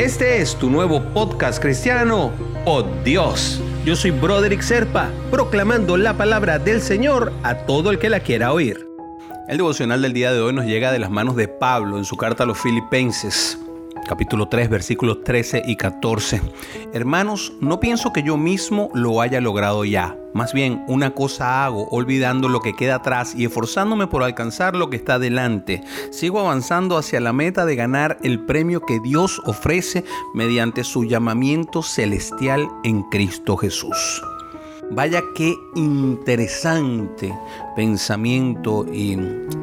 Este es tu nuevo podcast cristiano, Oh Dios. Yo soy Broderick Serpa, proclamando la palabra del Señor a todo el que la quiera oír. El devocional del día de hoy nos llega de las manos de Pablo en su carta a los filipenses capítulo 3, versículos 13 y 14. Hermanos, no pienso que yo mismo lo haya logrado ya. Más bien, una cosa hago, olvidando lo que queda atrás y esforzándome por alcanzar lo que está delante. Sigo avanzando hacia la meta de ganar el premio que Dios ofrece mediante su llamamiento celestial en Cristo Jesús. Vaya qué interesante pensamiento y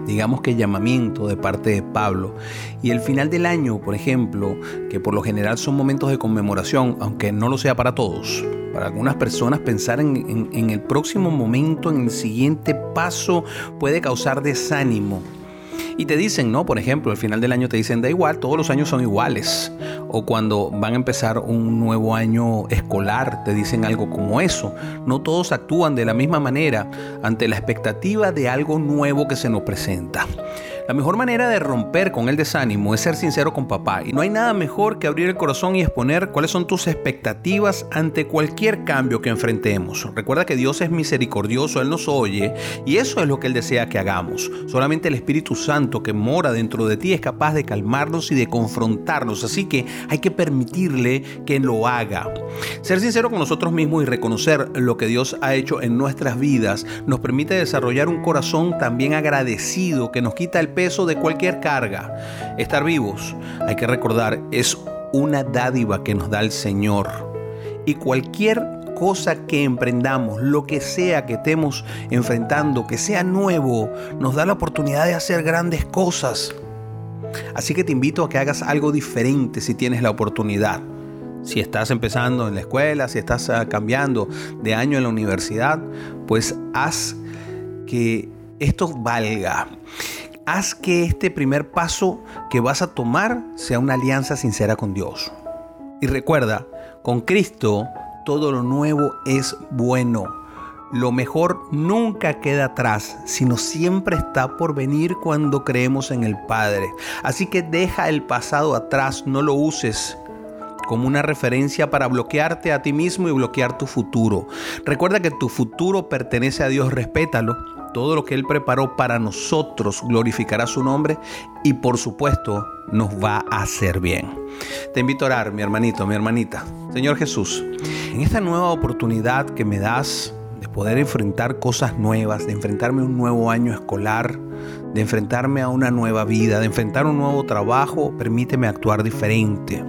digamos que llamamiento de parte de Pablo. Y el final del año, por ejemplo, que por lo general son momentos de conmemoración, aunque no lo sea para todos. Para algunas personas pensar en, en el próximo momento, en el siguiente paso, puede causar desánimo. Y te dicen, ¿no? Por ejemplo, al final del año te dicen, da igual, todos los años son iguales. O cuando van a empezar un nuevo año escolar, te dicen algo como eso. No todos actúan de la misma manera ante la expectativa de algo nuevo que se nos presenta. La mejor manera de romper con el desánimo es ser sincero con papá y no hay nada mejor que abrir el corazón y exponer cuáles son tus expectativas ante cualquier cambio que enfrentemos. Recuerda que Dios es misericordioso, Él nos oye y eso es lo que Él desea que hagamos. Solamente el Espíritu Santo que mora dentro de ti es capaz de calmarnos y de confrontarnos, así que hay que permitirle que lo haga. Ser sincero con nosotros mismos y reconocer lo que Dios ha hecho en nuestras vidas nos permite desarrollar un corazón también agradecido que nos quita el peso de cualquier carga. Estar vivos, hay que recordar, es una dádiva que nos da el Señor. Y cualquier cosa que emprendamos, lo que sea que estemos enfrentando, que sea nuevo, nos da la oportunidad de hacer grandes cosas. Así que te invito a que hagas algo diferente si tienes la oportunidad. Si estás empezando en la escuela, si estás ah, cambiando de año en la universidad, pues haz que esto valga haz que este primer paso que vas a tomar sea una alianza sincera con Dios. Y recuerda, con Cristo todo lo nuevo es bueno. Lo mejor nunca queda atrás, sino siempre está por venir cuando creemos en el Padre. Así que deja el pasado atrás, no lo uses como una referencia para bloquearte a ti mismo y bloquear tu futuro. Recuerda que tu futuro pertenece a Dios, respétalo todo lo que Él preparó para nosotros glorificará su nombre y por supuesto nos va a hacer bien. Te invito a orar, mi hermanito, mi hermanita. Señor Jesús, en esta nueva oportunidad que me das de poder enfrentar cosas nuevas, de enfrentarme a un nuevo año escolar, de enfrentarme a una nueva vida, de enfrentar un nuevo trabajo, permíteme actuar diferente.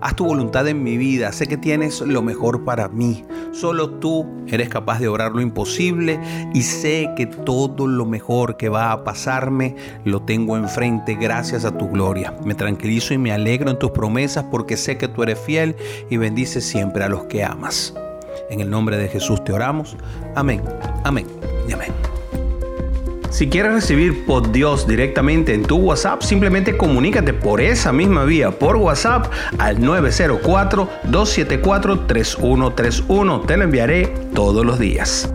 Haz tu voluntad en mi vida, sé que tienes lo mejor para mí. Solo tú eres capaz de obrar lo imposible y sé que todo lo mejor que va a pasarme lo tengo enfrente gracias a tu gloria. Me tranquilizo y me alegro en tus promesas porque sé que tú eres fiel y bendices siempre a los que amas. En el nombre de Jesús te oramos. Amén, amén y amén. Si quieres recibir por Dios directamente en tu WhatsApp, simplemente comunícate por esa misma vía por WhatsApp al 904-274-3131. Te lo enviaré todos los días.